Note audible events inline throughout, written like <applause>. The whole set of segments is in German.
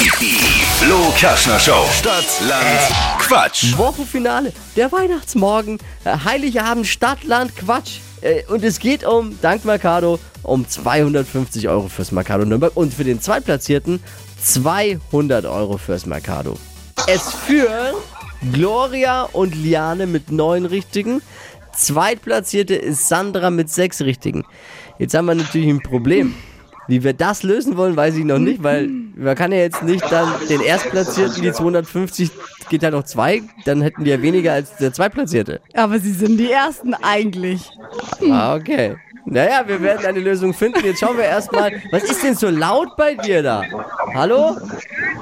Die Flo Kaschner Show. Stadt, Land, Quatsch. Wochenfinale, der Weihnachtsmorgen, äh, Heiligabend, Stadt, Land, Quatsch. Äh, Und es geht um, dank Mercado, um 250 Euro fürs Mercado Nürnberg und für den Zweitplatzierten 200 Euro fürs Mercado. Es führen Gloria und Liane mit neun Richtigen. Zweitplatzierte ist Sandra mit sechs Richtigen. Jetzt haben wir natürlich ein Problem. Wie wir das lösen wollen, weiß ich noch nicht, weil man kann ja jetzt nicht dann den Erstplatzierten, die 250, geht ja noch zwei, dann hätten die ja weniger als der Zweitplatzierte. Aber sie sind die Ersten eigentlich. Ah, okay. Naja, wir werden eine Lösung finden. Jetzt schauen wir erstmal, was ist denn so laut bei dir da? Hallo?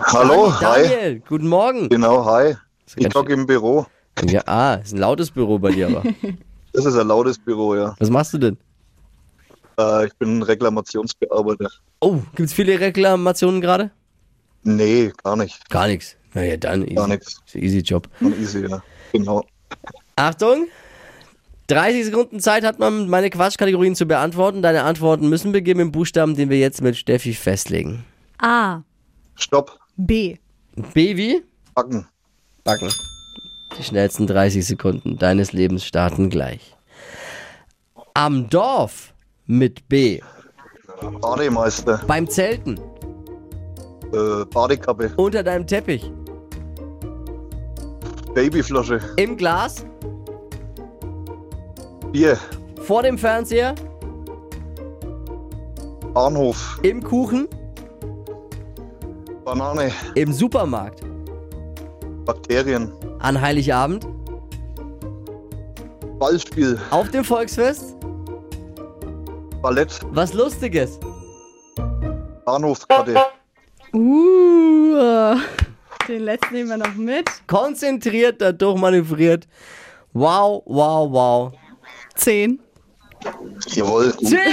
Hallo, hi. Daniel, guten Morgen. Genau, hi. Ich hocke im Büro. Ja, ah, ist ein lautes Büro bei dir aber. Das ist ein lautes Büro, ja. Was machst du denn? Äh, ich bin Reklamationsbearbeiter. Oh, gibt's viele Reklamationen gerade? Nee, gar nicht. Gar nichts. Naja, dann easy. Gar nichts. Easy Job. Schon easy, ja. Genau. Achtung! 30 Sekunden Zeit hat man, meine Quatschkategorien zu beantworten. Deine Antworten müssen beginnen mit dem Buchstaben, den wir jetzt mit Steffi festlegen. A. Stopp. B. Baby, Backen. backen. Die schnellsten 30 Sekunden deines Lebens starten gleich. Am Dorf mit B. Bademeister. Beim Zelten. Äh, Badekappe. Unter deinem Teppich. Babyflasche. Im Glas. Bier. Vor dem Fernseher. Bahnhof. Im Kuchen. Banane. Im Supermarkt. Bakterien. An Heiligabend. Ballspiel. Auf dem Volksfest. Ballett. Was Lustiges. Bahnhofskarte. Uh. Den letzten nehmen wir noch mit. Konzentriert, dadurch manövriert. Wow, wow, wow. Zehn. Jawohl. Zehn! <laughs>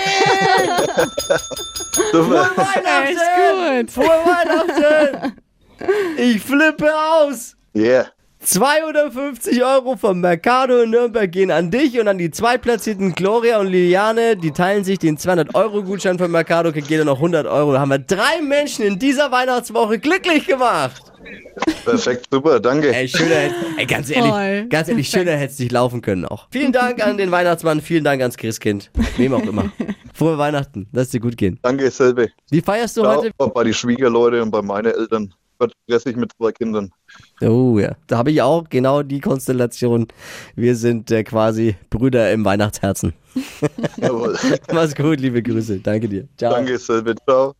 Super. Weihnachten! Frohe Weihnachten! Ich flippe aus! Yeah. 250 Euro vom Mercado in Nürnberg gehen an dich und an die zweitplatzierten Gloria und Liliane. Die teilen sich den 200-Euro-Gutschein vom Mercado, kriegt jeder noch 100 Euro. Da haben wir drei Menschen in dieser Weihnachtswoche glücklich gemacht. Perfekt, super, danke. Ey, schöner ey, ganz ehrlich, Voll. ganz ehrlich, schöner hätte es nicht laufen können auch. Vielen Dank an den Weihnachtsmann, vielen Dank ans Christkind, wem auch immer. <laughs> Frohe Weihnachten, lass dir gut gehen. Danke, selbe. Wie feierst du Ciao. heute? Bei die Schwiegerleute und bei meinen Eltern. Wird stressig mit zwei Kindern. Oh ja, da habe ich auch genau die Konstellation. Wir sind äh, quasi Brüder im Weihnachtsherzen. Jawohl. <laughs> Mach's gut, liebe Grüße. Danke dir. Ciao. Danke, selbe. Ciao.